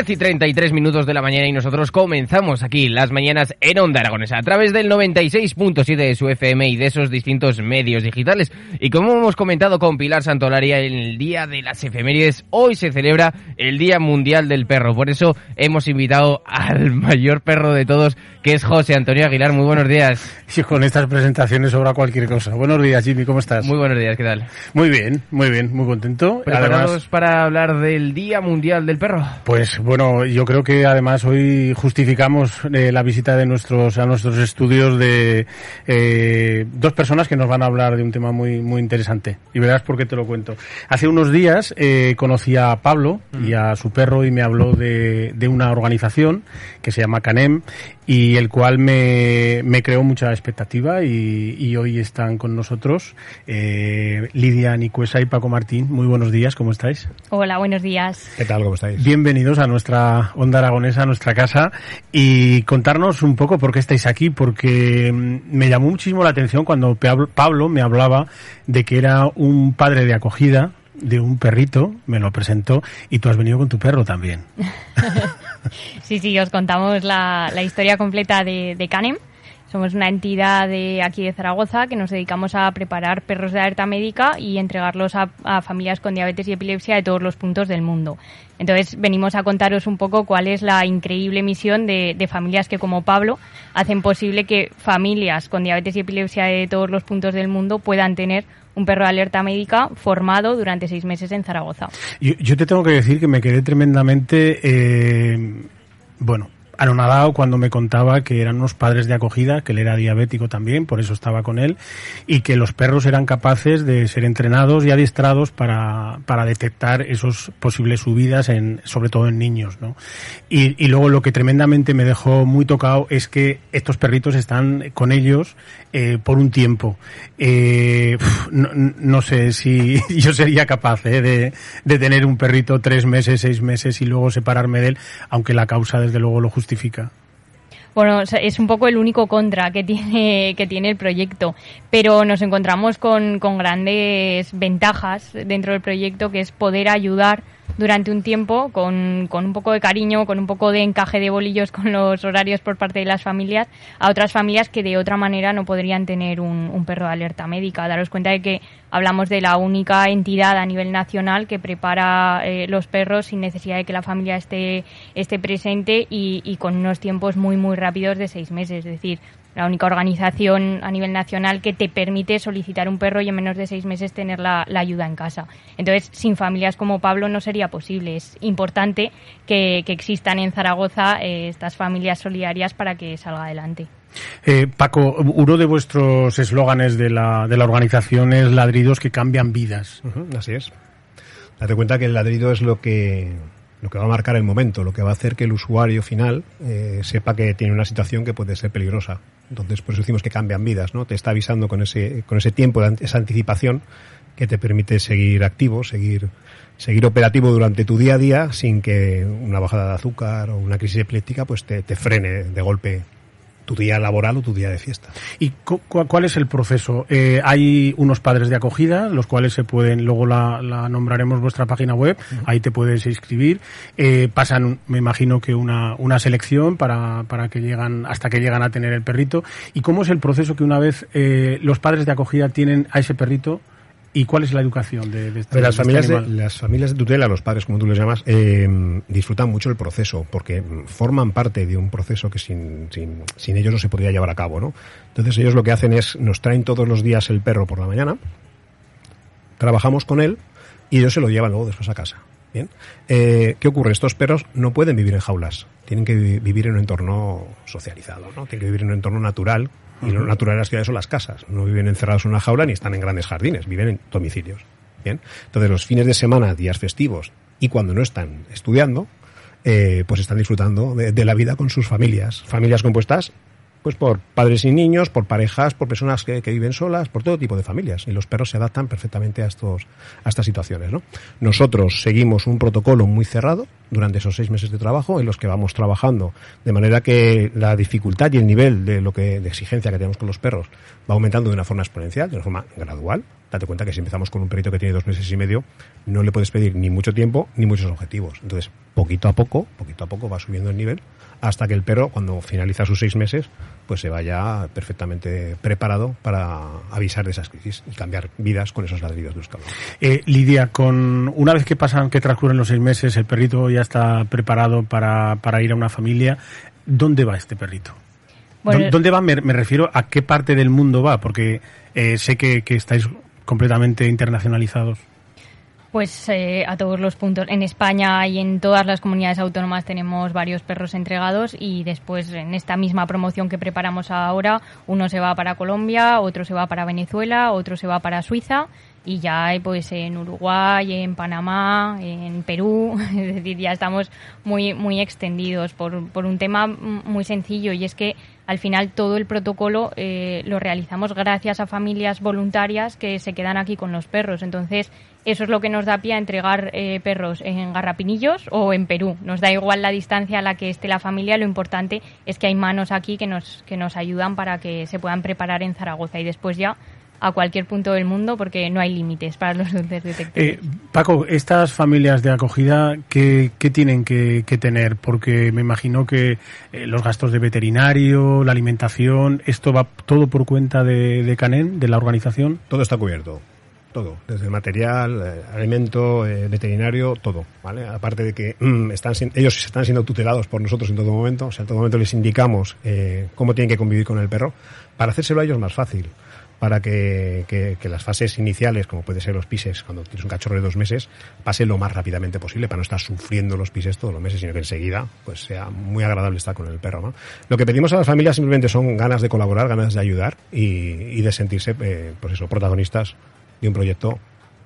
10 y 33 minutos de la mañana y nosotros comenzamos aquí las mañanas en Onda Aragonesa a través del 96.7 de su FM y de esos distintos medios digitales. Y como hemos comentado con Pilar Santolaria en el Día de las Efemérides, hoy se celebra el Día Mundial del Perro. Por eso hemos invitado al mayor perro de todos, que es José Antonio Aguilar. Muy buenos días. Sí, con estas presentaciones sobra cualquier cosa. Buenos días, Jimmy, ¿cómo estás? Muy buenos días, ¿qué tal? Muy bien, muy bien, muy contento. ¿Preparados Además, para hablar del Día Mundial del Perro? Pues bueno, yo creo que además hoy justificamos eh, la visita de nuestros a nuestros estudios de eh, dos personas que nos van a hablar de un tema muy muy interesante. Y verás por qué te lo cuento. Hace unos días eh, conocí a Pablo y a su perro y me habló de, de una organización que se llama Canem y el cual me, me creó mucha expectativa y, y hoy están con nosotros eh, Lidia Nicuesa y Paco Martín. Muy buenos días, ¿cómo estáis? Hola, buenos días. ¿Qué tal? ¿Cómo estáis? Bienvenidos a nuestra onda aragonesa, a nuestra casa y contarnos un poco por qué estáis aquí, porque mm, me llamó muchísimo la atención cuando Pablo me hablaba de que era un padre de acogida de un perrito, me lo presentó y tú has venido con tu perro también. Sí, sí, os contamos la, la historia completa de, de Canem. Somos una entidad de aquí de Zaragoza que nos dedicamos a preparar perros de alerta médica y entregarlos a, a familias con diabetes y epilepsia de todos los puntos del mundo. Entonces venimos a contaros un poco cuál es la increíble misión de, de familias que como Pablo hacen posible que familias con diabetes y epilepsia de todos los puntos del mundo puedan tener un perro de alerta médica formado durante seis meses en Zaragoza. Yo, yo te tengo que decir que me quedé tremendamente, eh, bueno, anonadado cuando me contaba que eran unos padres de acogida, que él era diabético también, por eso estaba con él, y que los perros eran capaces de ser entrenados y adiestrados para, para detectar esos posibles subidas, en, sobre todo en niños, ¿no? Y, y luego lo que tremendamente me dejó muy tocado es que estos perritos están con ellos eh, por un tiempo. Eh, no, no sé si yo sería capaz eh, de, de tener un perrito tres meses, seis meses y luego separarme de él, aunque la causa desde luego lo justifica. Bueno, es un poco el único contra que tiene, que tiene el proyecto, pero nos encontramos con, con grandes ventajas dentro del proyecto, que es poder ayudar durante un tiempo con, con un poco de cariño, con un poco de encaje de bolillos con los horarios por parte de las familias, a otras familias que de otra manera no podrían tener un, perro de alerta médica. Daros cuenta de que hablamos de la única entidad a nivel nacional que prepara eh, los perros sin necesidad de que la familia esté, esté presente y, y con unos tiempos muy, muy rápidos de seis meses. Es decir, la única organización a nivel nacional que te permite solicitar un perro y en menos de seis meses tener la, la ayuda en casa. Entonces, sin familias como Pablo no sería posible. Es importante que, que existan en Zaragoza eh, estas familias solidarias para que salga adelante. Eh, Paco, uno de vuestros eslóganes de la, de la organización es ladridos que cambian vidas. Así es. Date cuenta que el ladrido es lo que, lo que va a marcar el momento, lo que va a hacer que el usuario final eh, sepa que tiene una situación que puede ser peligrosa. Entonces, por eso decimos que cambian vidas, ¿no? Te está avisando con ese, con ese tiempo, esa anticipación que te permite seguir activo, seguir, seguir operativo durante tu día a día sin que una bajada de azúcar o una crisis epiléptica pues te, te frene de golpe tu día laboral o tu día de fiesta. ¿Y cu cu cuál es el proceso? Eh, hay unos padres de acogida, los cuales se pueden, luego la, la nombraremos vuestra página web, ahí te puedes inscribir. Eh, pasan, me imagino que una, una selección para, para que llegan, hasta que llegan a tener el perrito. ¿Y cómo es el proceso que una vez eh, los padres de acogida tienen a ese perrito? ¿Y cuál es la educación de, de, este, las, familias de, las familias de tutela, los padres como tú les llamas, eh, disfrutan mucho el proceso porque forman parte de un proceso que sin, sin, sin, ellos no se podría llevar a cabo. ¿no? Entonces ellos lo que hacen es nos traen todos los días el perro por la mañana, trabajamos con él y ellos se lo llevan luego después a casa. Bien. Eh, ¿Qué ocurre? Estos perros no pueden vivir en jaulas, tienen que vivir en un entorno socializado, ¿no? Tienen que vivir en un entorno natural y lo natural en las ciudades son las casas. No viven encerrados en una jaula ni están en grandes jardines, viven en domicilios. Bien. Entonces los fines de semana, días festivos y cuando no están estudiando, eh, pues están disfrutando de, de, la vida con sus familias. Familias compuestas pues por padres y niños, por parejas, por personas que, que, viven solas, por todo tipo de familias. Y los perros se adaptan perfectamente a, estos, a estas situaciones. ¿no? Nosotros seguimos un protocolo muy cerrado durante esos seis meses de trabajo en los que vamos trabajando de manera que la dificultad y el nivel de lo que de exigencia que tenemos con los perros va aumentando de una forma exponencial, de una forma gradual. Date cuenta que si empezamos con un perrito que tiene dos meses y medio, no le puedes pedir ni mucho tiempo ni muchos objetivos. Entonces, poquito a poco, poquito a poco va subiendo el nivel hasta que el perro, cuando finaliza sus seis meses, pues se vaya perfectamente preparado para avisar de esas crisis y cambiar vidas con esos ladridos de escalón. Eh, Lidia, con una vez que pasan, que transcurren los seis meses, el perrito ya está preparado para, para ir a una familia. ¿Dónde va este perrito? Bueno, ¿Dónde va? Me, me, refiero a qué parte del mundo va, porque eh, sé que, que estáis completamente internacionalizados. Pues eh, a todos los puntos. En España y en todas las comunidades autónomas tenemos varios perros entregados y después en esta misma promoción que preparamos ahora, uno se va para Colombia, otro se va para Venezuela, otro se va para Suiza y ya hay pues en Uruguay, en Panamá, en Perú, es decir, ya estamos muy muy extendidos por, por un tema muy sencillo y es que al final todo el protocolo eh, lo realizamos gracias a familias voluntarias que se quedan aquí con los perros. Entonces, eso es lo que nos da pie a entregar eh, perros en Garrapinillos o en Perú. Nos da igual la distancia a la que esté la familia, lo importante es que hay manos aquí que nos, que nos ayudan para que se puedan preparar en Zaragoza y después ya a cualquier punto del mundo porque no hay límites para los detectores. Eh, Paco, estas familias de acogida, ¿qué, qué tienen que, que, tener? Porque me imagino que eh, los gastos de veterinario, la alimentación, ¿esto va todo por cuenta de, de Canen, de la organización? Todo está cubierto. Todo, desde el material, eh, alimento, eh, veterinario, todo, ¿vale? Aparte de que mm, están, ellos están siendo tutelados por nosotros en todo momento, o sea, en todo momento les indicamos eh, cómo tienen que convivir con el perro, para hacérselo a ellos más fácil para que, que, que, las fases iniciales, como puede ser los pises, cuando tienes un cachorro de dos meses, pase lo más rápidamente posible para no estar sufriendo los pises todos los meses, sino que enseguida pues sea muy agradable estar con el perro. ¿no? Lo que pedimos a las familias simplemente son ganas de colaborar, ganas de ayudar y, y de sentirse, eh, pues eso, protagonistas de un proyecto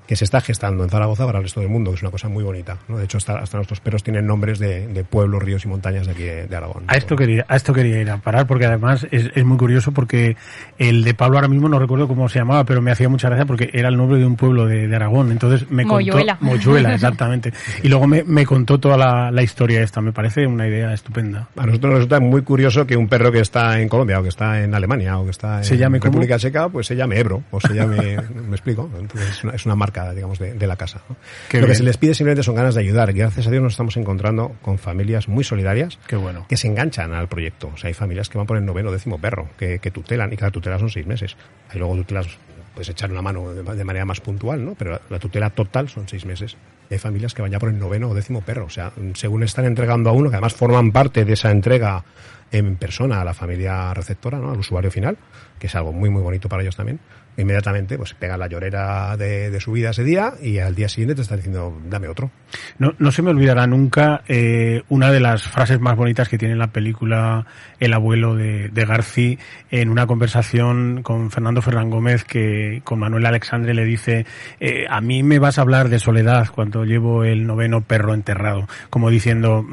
que se está gestando en Zaragoza para el resto del mundo, que es una cosa muy bonita. ¿no? De hecho, hasta, hasta nuestros perros tienen nombres de, de, pueblos, ríos y montañas de aquí de, de Aragón. A esto, quería, a esto quería ir a parar, porque además es, es, muy curioso, porque el de Pablo ahora mismo no recuerdo cómo se llamaba, pero me hacía mucha gracia porque era el nombre de un pueblo de, Aragón. Entonces me Moyuela. contó... Moyuela, exactamente. y luego me, me contó toda la, la, historia esta. Me parece una idea estupenda. A nosotros nos resulta muy curioso que un perro que está en Colombia, o que está en Alemania, o que está en ¿Se llame República Checa, pues se llame Ebro, o se llame... me explico. Entonces es una, es una marca, digamos, de, de la casa. ¿no? Lo bien. que se les pide simplemente son ganas de ayudar. Y gracias a Dios nos estamos encontrando con familias muy solidarias Qué bueno. que se enganchan al proyecto. O sea, hay familias que van por el noveno o décimo perro, que, que tutelan, y cada tutela son seis meses. Hay luego tutelas, puedes echar una mano de, manera más puntual, ¿no? Pero la tutela total son seis meses. Hay familias que van ya por el noveno o décimo perro. O sea, según están entregando a uno, que además forman parte de esa entrega en persona a la familia receptora, ¿no? al usuario final, que es algo muy, muy bonito para ellos también, inmediatamente pues pega la llorera de, de, su vida ese día y al día siguiente te está diciendo dame otro. No, no se me olvidará nunca eh, una de las frases más bonitas que tiene la película El abuelo de, de Garci en una conversación con Fernando Ferran Gómez que con Manuel Alexandre le dice eh, a mí me vas a hablar de soledad cuando llevo el noveno perro enterrado, como diciendo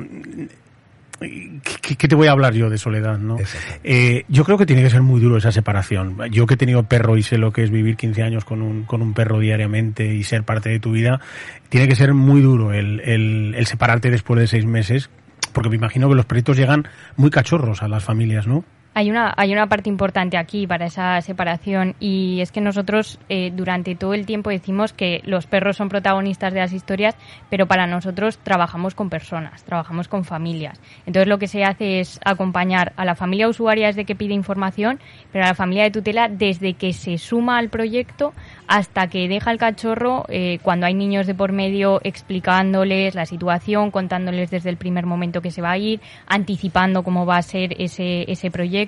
¿Qué, ¿qué, te voy a hablar yo de soledad, no? Eh, yo creo que tiene que ser muy duro esa separación. Yo que he tenido perro y sé lo que es vivir 15 años con un, con un perro diariamente y ser parte de tu vida, tiene que ser muy duro el, el, el separarte después de seis meses, porque me imagino que los perritos llegan muy cachorros a las familias, ¿no? Hay una, hay una parte importante aquí para esa separación y es que nosotros eh, durante todo el tiempo decimos que los perros son protagonistas de las historias, pero para nosotros trabajamos con personas, trabajamos con familias. Entonces lo que se hace es acompañar a la familia usuaria desde que pide información, pero a la familia de tutela desde que se suma al proyecto hasta que deja el cachorro eh, cuando hay niños de por medio explicándoles la situación, contándoles desde el primer momento que se va a ir, anticipando cómo va a ser ese, ese proyecto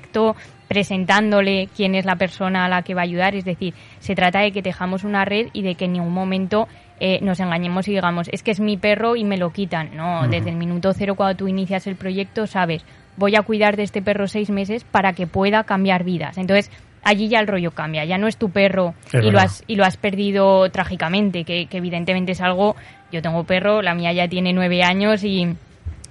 presentándole quién es la persona a la que va a ayudar. Es decir, se trata de que tejamos una red y de que en ningún momento eh, nos engañemos y digamos, es que es mi perro y me lo quitan. No, desde el minuto cero cuando tú inicias el proyecto sabes, voy a cuidar de este perro seis meses para que pueda cambiar vidas. Entonces, allí ya el rollo cambia, ya no es tu perro y lo, has, y lo has perdido trágicamente, que, que evidentemente es algo, yo tengo perro, la mía ya tiene nueve años y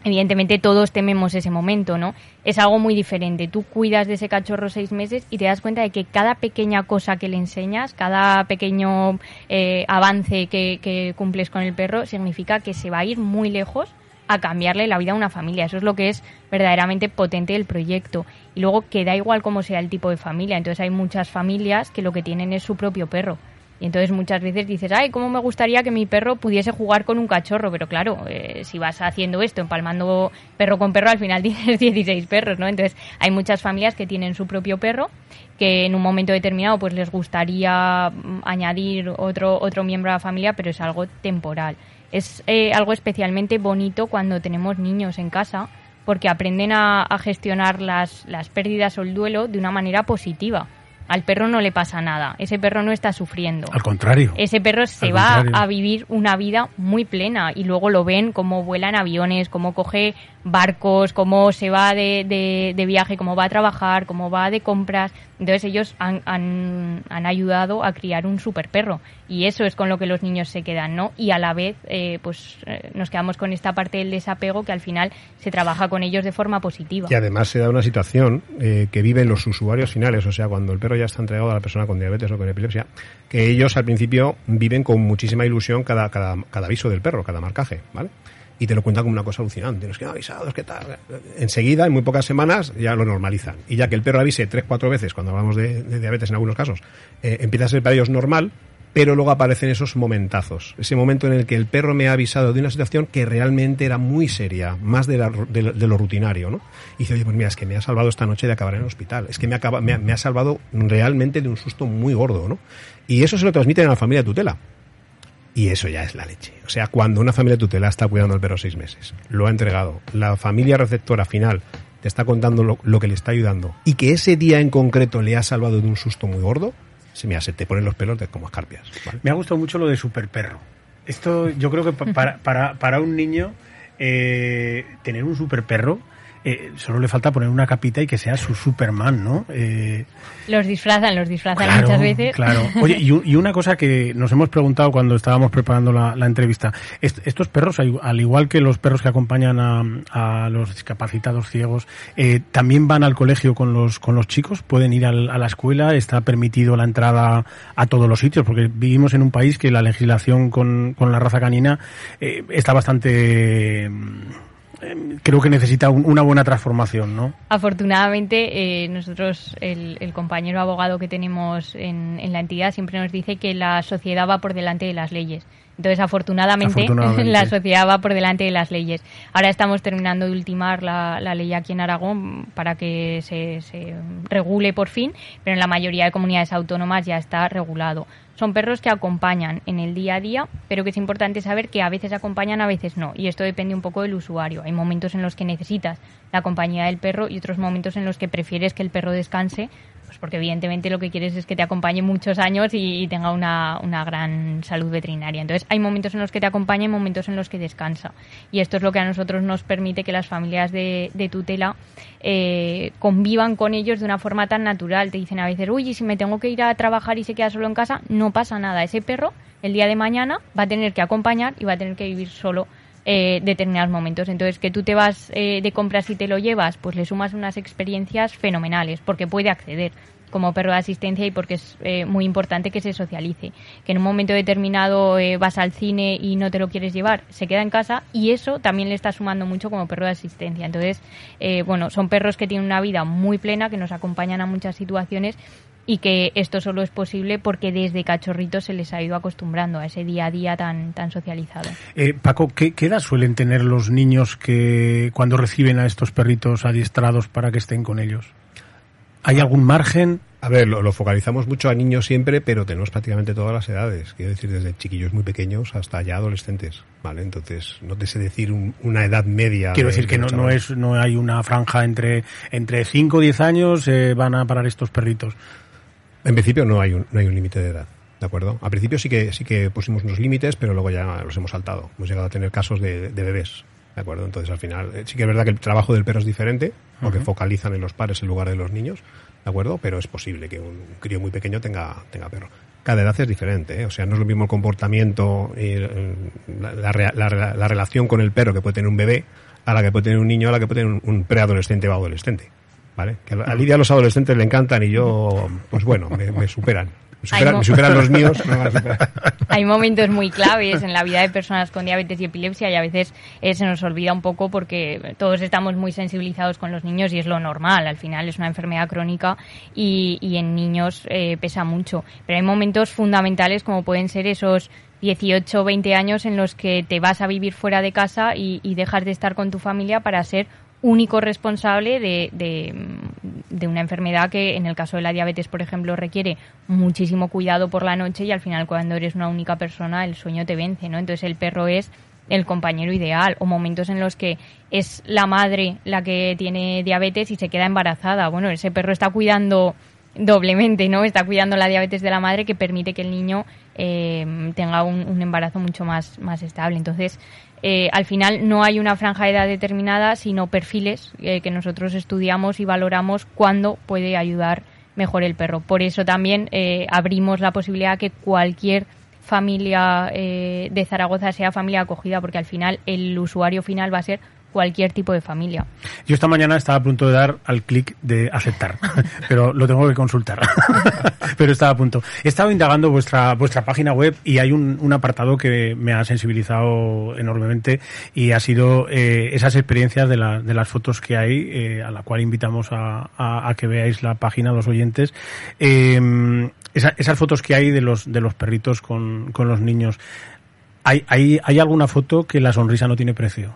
evidentemente todos tememos ese momento, ¿no? Es algo muy diferente. Tú cuidas de ese cachorro seis meses y te das cuenta de que cada pequeña cosa que le enseñas, cada pequeño eh, avance que, que, cumples con el perro, significa que se va a ir muy lejos a cambiarle la vida a una familia. Eso es lo que es verdaderamente potente del proyecto. Y luego que da igual cómo sea el tipo de familia. Entonces hay muchas familias que lo que tienen es su propio perro y entonces muchas veces dices, ay, cómo me gustaría que mi perro pudiese jugar con un cachorro. Pero claro, eh, si vas haciendo esto, empalmando perro con perro, al final tienes 16 perros, ¿no? Entonces hay muchas familias que tienen su propio perro que en un momento determinado pues les gustaría mm, añadir otro, otro miembro a la familia, pero es algo temporal. Es eh, algo especialmente bonito cuando tenemos niños en casa porque aprenden a, a gestionar las, las pérdidas o el duelo de una manera positiva al perro no le pasa nada, ese perro no está sufriendo. Al contrario. Ese perro se va a vivir una vida muy plena y luego lo ven como vuela en aviones, cómo coge barcos, cómo se va de, de, viaje, cómo va a trabajar, cómo va de compras. Entonces ellos han, han, han, ayudado a criar un super perro y eso es con lo que los niños se quedan, ¿no? Y a la vez, eh, pues eh, nos quedamos con esta parte del desapego que al final se trabaja con ellos de forma positiva. Y además se da una situación eh, que viven los usuarios finales, o sea, cuando el perro ya está entregado a la persona con diabetes o con epilepsia, que ellos al principio viven con muchísima ilusión cada, cada, cada aviso del perro, cada marcaje, ¿vale? Y te lo cuentan como una cosa alucinante. Nos quedan avisados, ¿qué tal? Enseguida, en muy pocas semanas, ya lo normalizan. Y ya que el perro avise tres, cuatro veces, cuando hablamos de, diabetes en algunos casos, eh, empieza a ser para ellos normal, pero luego aparecen esos momentazos. Ese momento en el que el perro me ha avisado de una situación que realmente era muy seria, más de, lo rutinario, ¿no? Y dice, oye, pues mira, es que me ha salvado esta noche de acabar en el hospital. Es que me, acaba, me, ha, salvado realmente de un susto muy gordo, ¿no? Y eso se lo transmiten a la familia de tutela. Y eso ya es la leche. O sea, cuando una familia tutela está cuidando al perro seis meses, lo ha entregado, la familia receptora final te está contando lo, que le está ayudando y que ese día en concreto le ha salvado de un susto muy gordo, se me hace, te ponen los pelos de como escarpias. Me ha gustado mucho lo de super perro. Esto yo creo que para, para, para un niño eh, tener un super perro eh, solo le falta poner una capita y que sea su Superman, ¿no? Eh, los disfrazan, los disfrazan muchas veces. Claro. Oye, y, una cosa que nos hemos preguntado cuando estábamos preparando la, entrevista, estos perros, al igual que los perros que acompañan a, los discapacitados ciegos, eh, también van al colegio con los con los chicos, pueden ir a la escuela, está permitido la entrada a todos los sitios, porque vivimos en un país que la legislación con, con la raza canina está bastante creo que necesita una buena transformación, ¿no? Afortunadamente, eh, nosotros, el, compañero abogado que tenemos en, la entidad siempre nos dice que la sociedad va por delante de las leyes. Entonces, afortunadamente, la sociedad va por delante de las leyes. Ahora estamos terminando de ultimar la, ley aquí en Aragón para que se, se regule por fin, pero en la mayoría de comunidades autónomas ya está regulado. Son perros que acompañan en el día a día, pero que es importante saber que a veces acompañan, a veces no. Y esto depende un poco del usuario. Hay momentos en los que necesitas la compañía del perro y otros momentos en los que prefieres que el perro descanse pues porque evidentemente lo que quieres es que te acompañe muchos años y, tenga una, una, gran salud veterinaria. Entonces hay momentos en los que te acompaña y momentos en los que descansa. Y esto es lo que a nosotros nos permite que las familias de, tutela eh, convivan con ellos de una forma tan natural. Te dicen a veces, uy, y si me tengo que ir a trabajar y se queda solo en casa, no pasa nada. Ese perro el día de mañana va a tener que acompañar y va a tener que vivir solo eh, determinados momentos. Entonces, que tú te vas eh, de compras y te lo llevas, pues le sumas unas experiencias fenomenales, porque puede acceder. como perro de asistencia y porque es eh, muy importante que se socialice. Que en un momento determinado eh, vas al cine y no te lo quieres llevar, se queda en casa y eso también le está sumando mucho como perro de asistencia. Entonces, eh, bueno, son perros que tienen una vida muy plena, que nos acompañan a muchas situaciones y que esto solo es posible porque desde cachorritos se les ha ido acostumbrando a ese día a día tan, tan socializado. Paco, ¿qué, ¿qué edad suelen tener los niños que cuando reciben a estos perritos adiestrados para que estén con ellos? ¿Hay algún margen? A ver, lo, focalizamos mucho a niños siempre, pero tenemos prácticamente todas las edades. Quiero decir, desde chiquillos muy pequeños hasta ya adolescentes. ¿Vale? Entonces, no te sé decir una edad media. Quiero decir que no, no, es, no hay una franja entre, entre 5 o 10 años eh, van a parar estos perritos. En principio no hay un, no hay un límite de edad. ¿De acuerdo? Al principio sí que, sí que pusimos unos límites, pero luego ya los hemos saltado. Hemos llegado a tener casos de, de bebés. ¿De acuerdo? Entonces, al final, eh, sí que es verdad que el trabajo del perro es diferente, porque focalizan en los pares en lugar de los niños, ¿de acuerdo? Pero es posible que un crío muy pequeño tenga, tenga perro. Cada edad es diferente, ¿eh? o sea, no es lo mismo el comportamiento, y la, la, relación con el perro que puede tener un bebé a la que puede tener un niño, a la que puede tener un, preadolescente o adolescente. ¿Vale? Que a Lidia los adolescentes le encantan y yo, pues bueno, me superan superan, los míos. Hay momentos muy claves en la vida de personas con diabetes y epilepsia y a veces eh, se nos olvida un poco porque todos estamos muy sensibilizados con los niños y es lo normal. Al final es una enfermedad crónica y, en niños eh, pesa mucho. Pero hay momentos fundamentales como pueden ser esos 18 o 20 años en los que te vas a vivir fuera de casa y, y dejas de estar con tu familia para ser único responsable de, de, una enfermedad que en el caso de la diabetes, por ejemplo, requiere muchísimo cuidado por la noche y al final cuando eres una única persona el sueño te vence, ¿no? Entonces el perro es el compañero ideal o momentos en los que es la madre la que tiene diabetes y se queda embarazada. Bueno, ese perro está cuidando doblemente, ¿no? Está cuidando la diabetes de la madre que permite que el niño eh, tenga un, un, embarazo mucho más, más estable. Entonces, eh, al final no hay una franja de edad determinada, sino perfiles eh, que nosotros estudiamos y valoramos cuándo puede ayudar mejor el perro. Por eso también eh, abrimos la posibilidad que cualquier familia de Zaragoza sea familia acogida, porque al final el usuario final va a ser cualquier tipo de familia. Yo esta mañana estaba a punto de dar al clic de aceptar, pero lo tengo que consultar. pero estaba a punto. He estado indagando vuestra vuestra página web y hay un, apartado que me ha sensibilizado enormemente y ha sido eh, esas experiencias de, la, de las fotos que hay, eh, a la cual invitamos a, que veáis la página, los oyentes. Eh, esas fotos que hay de los de los perritos con, con los niños. ¿Hay, hay, ¿Hay alguna foto que la sonrisa no tiene precio?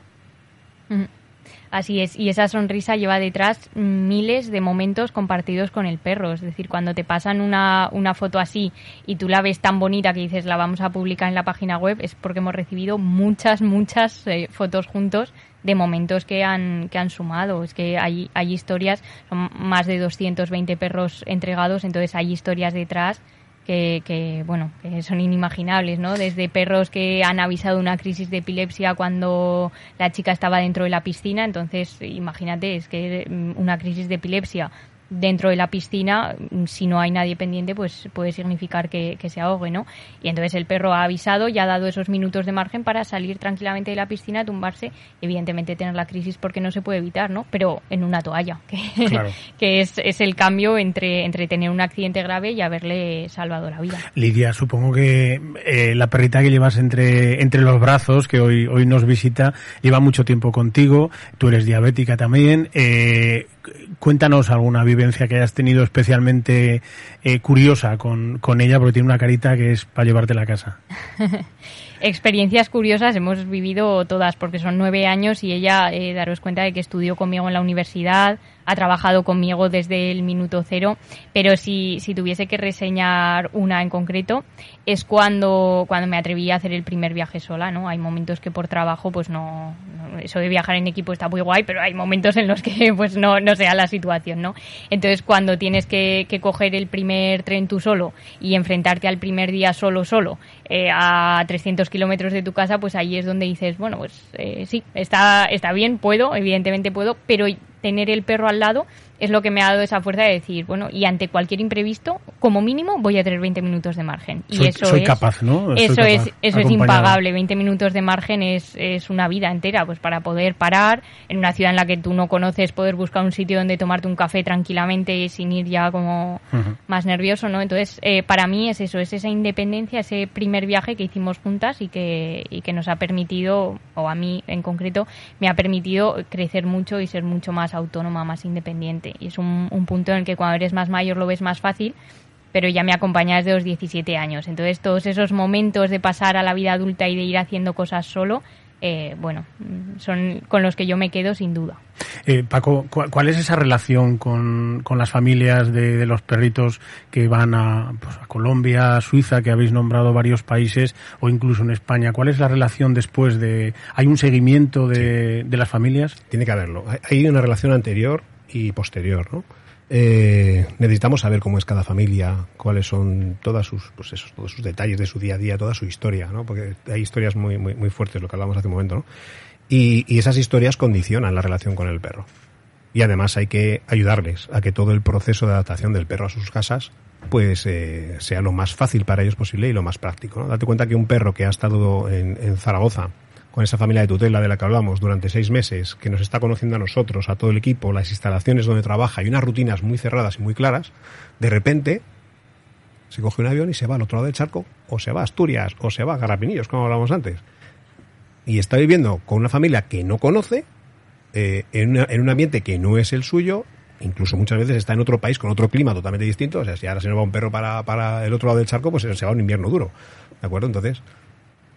Así es, y esa sonrisa lleva detrás miles de momentos compartidos con el perro. Es decir, cuando te pasan una, una foto así y tú la ves tan bonita que dices la vamos a publicar en la página web, es porque hemos recibido muchas, muchas eh, fotos juntos de momentos que han, que han sumado. Es que hay, hay historias, son más de 220 perros entregados, entonces hay historias detrás que, bueno, que son inimaginables, ¿no? Desde perros que han avisado una crisis de epilepsia cuando la chica estaba dentro de la piscina, entonces imagínate, es que mm, una crisis de epilepsia dentro de la piscina, si no hay nadie pendiente, pues puede significar que, se ahogue, ¿no? Y entonces el perro ha avisado y ha dado esos minutos de margen para salir tranquilamente de la piscina, tumbarse, evidentemente tener la crisis porque no se puede evitar, ¿no? Pero en una toalla, que, que es, es, el cambio entre, entre tener un accidente grave y haberle salvado la vida. Lidia, supongo que eh, la perrita que llevas entre, entre los brazos, que hoy, hoy nos visita, lleva mucho tiempo contigo, tú eres diabética también, eh, cuéntanos alguna vivencia que hayas tenido especialmente eh, curiosa con, con, ella, porque tiene una carita que es para llevarte a la casa. Experiencias curiosas hemos vivido todas, porque son nueve años y ella, eh, daros cuenta de que estudió conmigo en la universidad, ha trabajado conmigo desde el minuto cero, pero si, si tuviese que reseñar una en concreto, es cuando, cuando me atreví a hacer el primer viaje sola, ¿no? Hay momentos que por trabajo, pues no, eso de viajar en equipo está muy guay, pero hay momentos en los que pues no, no sea la situación, ¿no? Entonces cuando tienes que, que coger el primer tren tú solo y enfrentarte al primer día solo, solo, eh, a 300 kilómetros de tu casa, pues ahí es donde dices, bueno, pues eh, sí, está, está bien, puedo, evidentemente puedo, pero tener el perro al lado es lo que me ha dado esa fuerza de decir, bueno, y ante cualquier imprevisto, como mínimo, voy a tener 20 minutos de margen. Y soy, eso soy es, capaz, ¿no? Eso capaz, es, eso es impagable. 20 minutos de margen es, es una vida entera, pues para poder parar en una ciudad en la que tú no conoces, poder buscar un sitio donde tomarte un café tranquilamente sin ir ya como más nervioso, ¿no? Entonces, eh, para mí es eso, es esa independencia, ese primer viaje que hicimos juntas y que, y que nos ha permitido, o a mí en concreto, me ha permitido crecer mucho y ser mucho más autónoma, más independiente. Y es un, un punto en el que cuando eres más mayor lo ves más fácil, pero ya me acompaña desde los 17 años. Entonces, todos esos momentos de pasar a la vida adulta y de ir haciendo cosas solo, eh, bueno, son con los que yo me quedo sin duda. Eh, Paco, ¿cuál, cuál es esa relación con, con las familias de, de los perritos que van a, pues, a Colombia, a Suiza, que habéis nombrado varios países, o incluso en España? ¿Cuál es la relación después de... ¿Hay un seguimiento de, de las familias? Tiene que haberlo. Hay una relación anterior y posterior, ¿no? Eh, necesitamos saber cómo es cada familia, cuáles son todas sus, pues esos, todos sus detalles de su día a día, toda su historia, ¿no? Porque hay historias muy, muy, muy fuertes, lo que hablamos hace un momento, ¿no? Y, y esas historias condicionan la relación con el perro. Y además hay que ayudarles a que todo el proceso de adaptación del perro a sus casas pues eh, sea lo más fácil para ellos posible y lo más práctico. Date cuenta que un perro que ha estado en, en Zaragoza con esa familia de tutela de la que hablamos durante seis meses, que nos está conociendo a nosotros, a todo el equipo, las instalaciones donde trabaja y unas rutinas muy cerradas y muy claras, de repente se coge un avión y se va al otro lado del charco, o se va a Asturias, o se va a Garrapinillos, como hablábamos antes. Y está viviendo con una familia que no conoce, eh, en, una- en un ambiente que no es el suyo, incluso muchas veces está en otro país con otro clima totalmente distinto. O sea, si ahora se nos va un perro para, para el otro lado del charco, pues se va un invierno duro. ¿De acuerdo? Entonces,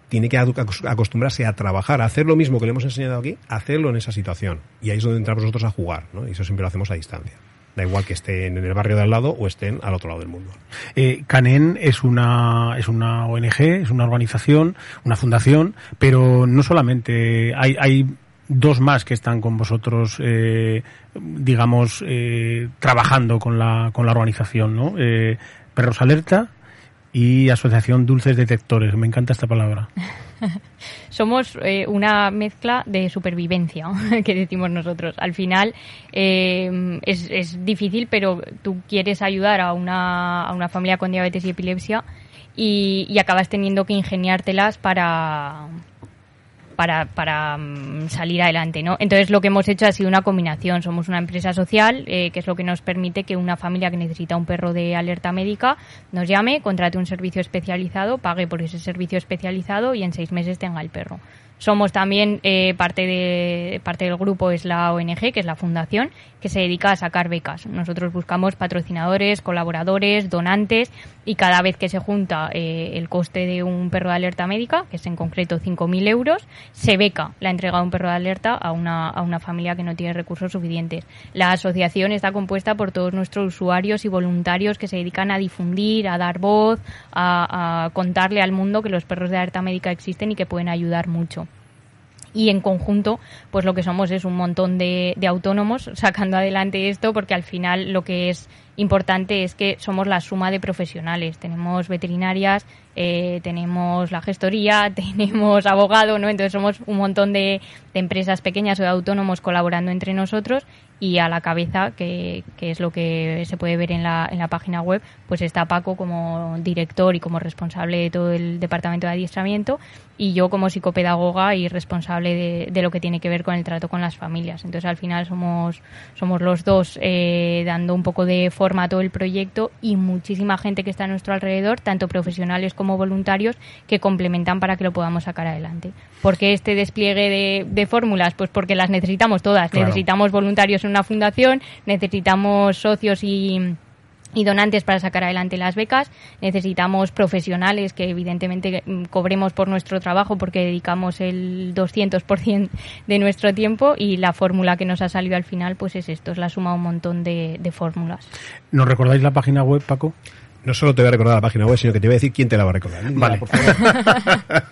tiene que acostumbrarse a trabajar, a hacer lo mismo que le hemos enseñado aquí, hacerlo en esa situación. Y ahí es donde entramos nosotros a jugar, ¿no? Y eso siempre lo hacemos a distancia. Da igual que estén en el barrio de al lado o estén al otro lado del mundo. Eh, Canen es una, es una ONG, es una organización, una fundación, pero no solamente hay, hay dos más que están con vosotros, eh, digamos, eh, trabajando con la, con la organización, ¿no? Eh, Perros Alerta y Asociación Dulces Detectores. Me encanta esta palabra. somos eh, una mezcla de supervivencia, que decimos nosotros. Al final eh, es, es difícil, pero tú quieres ayudar a una, a una familia con diabetes y epilepsia y, y acabas teniendo que ingeniártelas para para, para mm, salir adelante, ¿no? Entonces lo que hemos hecho ha sido una combinación. Somos una empresa social, eh, que es lo que nos permite que una familia que necesita un perro de alerta médica nos llame, contrate un servicio especializado, pague por ese servicio especializado y en seis meses tenga el perro. Somos también eh, parte de parte del grupo es la ONG, que es la fundación, que se dedica a sacar becas. Nosotros buscamos patrocinadores, colaboradores, donantes y cada vez que se junta eh, el coste de un perro de alerta médica, que es en concreto 5.000 euros, se beca la entrega de un perro de alerta a una, a una familia que no tiene recursos suficientes. La asociación está compuesta por todos nuestros usuarios y voluntarios que se dedican a difundir, a dar voz, a, a contarle al mundo que los perros de alerta médica existen y que pueden ayudar mucho y en conjunto pues lo que somos es un montón de, de autónomos sacando adelante esto porque al final lo que es importante es que somos la suma de profesionales. Tenemos veterinarias eh, tenemos la gestoría tenemos abogado no entonces somos un montón de, empresas pequeñas o de autónomos colaborando entre nosotros y a la cabeza que, que es lo que se puede ver en la, en la página web pues está Paco como director y como responsable de todo el departamento de adiestramiento y yo como psicopedagoga y responsable de, de lo que tiene que ver con el trato con las familias. Entonces al final somos, somos los dos eh, dando un poco de forma a todo el proyecto y muchísima gente que está a nuestro alrededor, tanto profesionales como voluntarios, que complementan para que lo podamos sacar adelante. ¿Por qué este despliegue de, de fórmulas? Pues porque las necesitamos todas. Claro. Necesitamos voluntarios en una fundación, necesitamos socios y y donantes para sacar adelante las becas. Necesitamos profesionales que evidentemente cobremos por nuestro trabajo porque dedicamos el 200% de nuestro tiempo y la fórmula que nos ha salido al final pues es esto, es la suma de un montón de, de fórmulas. ¿Nos recordáis la página web, Paco? No solo te voy a recordar la página web, sino que te voy a decir quién te la va a recordar. Lidia, Vale. por favor.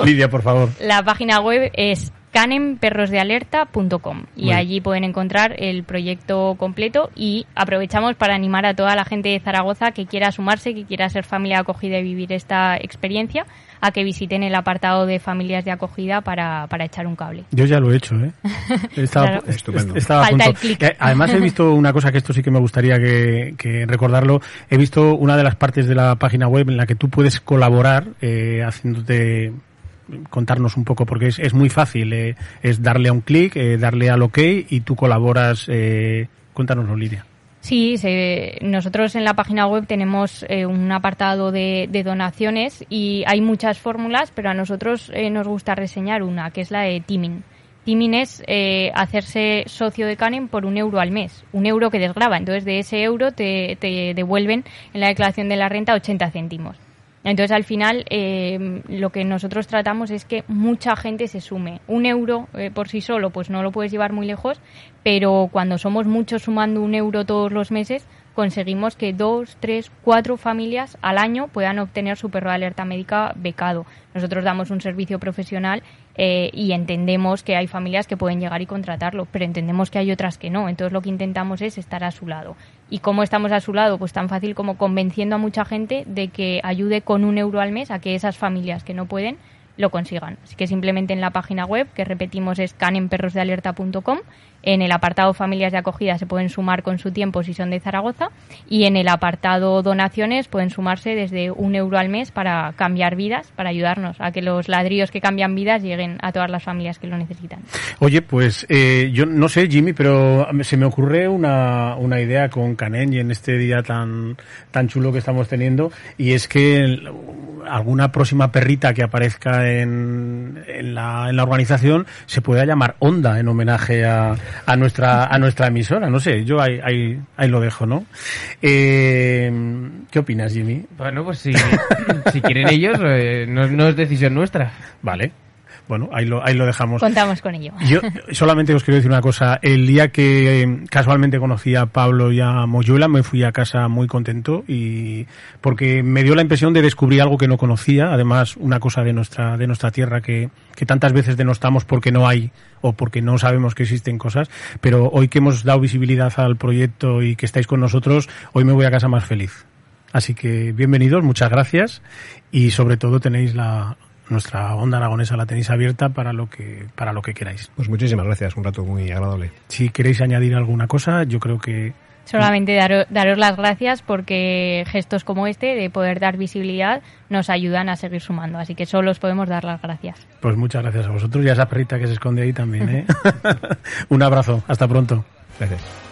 Lidia, por favor. La página web es canemperrosdealerta.com y allí pueden encontrar el proyecto completo y aprovechamos para animar a toda la gente de Zaragoza que quiera sumarse, que quiera ser familia acogida y vivir esta experiencia a que visiten el apartado de familias de acogida para, para echar un cable. Yo ya lo he hecho, ¿eh? Claro. Estupendo. Estaba Falta el. Eh, Además he visto una cosa que esto sí que me gustaría que, que recordarlo. He visto una de las partes de la página web en la que tú puedes colaborar eh, haciéndote contarnos un poco porque es, es muy fácil eh, es darle a un clic eh, darle al OK y tú colaboras eh, cuéntanoslo Lidia Sí, se- nosotros en la página web tenemos eh, un apartado de, donaciones y hay muchas fórmulas, pero a nosotros eh, nos gusta reseñar una, que es la de Teaming. Teaming es eh, hacerse socio de Canem por un euro al mes, un euro que desgraba. Entonces, de ese euro te, te devuelven en la declaración de la renta 80 céntimos. Entonces, al final, eh, lo que nosotros tratamos es que mucha gente se sume. Un euro eh, por sí solo, pues no lo puedes llevar muy lejos, pero cuando somos muchos sumando un euro todos los meses, conseguimos que dos, tres, cuatro familias al año puedan obtener su perro de alerta médica becado. Nosotros damos un servicio profesional eh, y entendemos que hay familias que pueden llegar y contratarlo, pero entendemos que hay otras que no. Entonces lo que intentamos es estar a su lado. ¿Y cómo estamos a su lado? Pues tan fácil como convenciendo a mucha gente de que ayude con un euro al mes a que esas familias que no pueden lo consigan. Así que simplemente en la página web, que repetimos es canenperrosdealerta.com, en el apartado familias de acogida se pueden sumar con su tiempo si son de Zaragoza y en el apartado donaciones pueden sumarse desde un euro al mes para cambiar vidas, para ayudarnos a que los ladrillos que cambian vidas lleguen a todas las familias que lo necesitan. Oye, pues eh, yo no sé, Jimmy, pero se me ocurre una, una idea con Canen y en este día tan, tan chulo que estamos teniendo, y es que alguna próxima perrita que aparezca en, en, la, en la organización se pueda llamar Onda en homenaje a, a nuestra a nuestra emisora. No sé, yo ahí, ahí, ahí lo dejo, ¿no? Eh, ¿Qué opinas, Jimmy? Bueno, pues si, si quieren ellos, eh, no, no es decisión nuestra. Vale. Bueno, ahí lo, ahí lo dejamos. Contamos con ello. Yo solamente os quiero decir una cosa. El día que eh, casualmente conocí a Pablo y a Moyuela, me fui a casa muy contento y porque me dio la impresión de descubrir algo que no conocía. Además, una cosa de nuestra de nuestra tierra que, que tantas veces denostamos porque no hay o porque no sabemos que existen cosas. Pero hoy que hemos dado visibilidad al proyecto y que estáis con nosotros, hoy me voy a casa más feliz. Así que bienvenidos, muchas gracias y sobre todo tenéis la nuestra onda aragonesa la tenéis abierta para lo que para lo que queráis. Pues muchísimas gracias, un rato muy agradable. Si queréis añadir alguna cosa, yo creo que Solamente daro- daros las gracias porque gestos como este, de poder dar visibilidad, nos ayudan a seguir sumando. Así que solo os podemos dar las gracias. pues muchas gracias a vosotros y a esa perrita que se esconde ahí también, ¿eh? Un abrazo, hasta pronto. Gracias.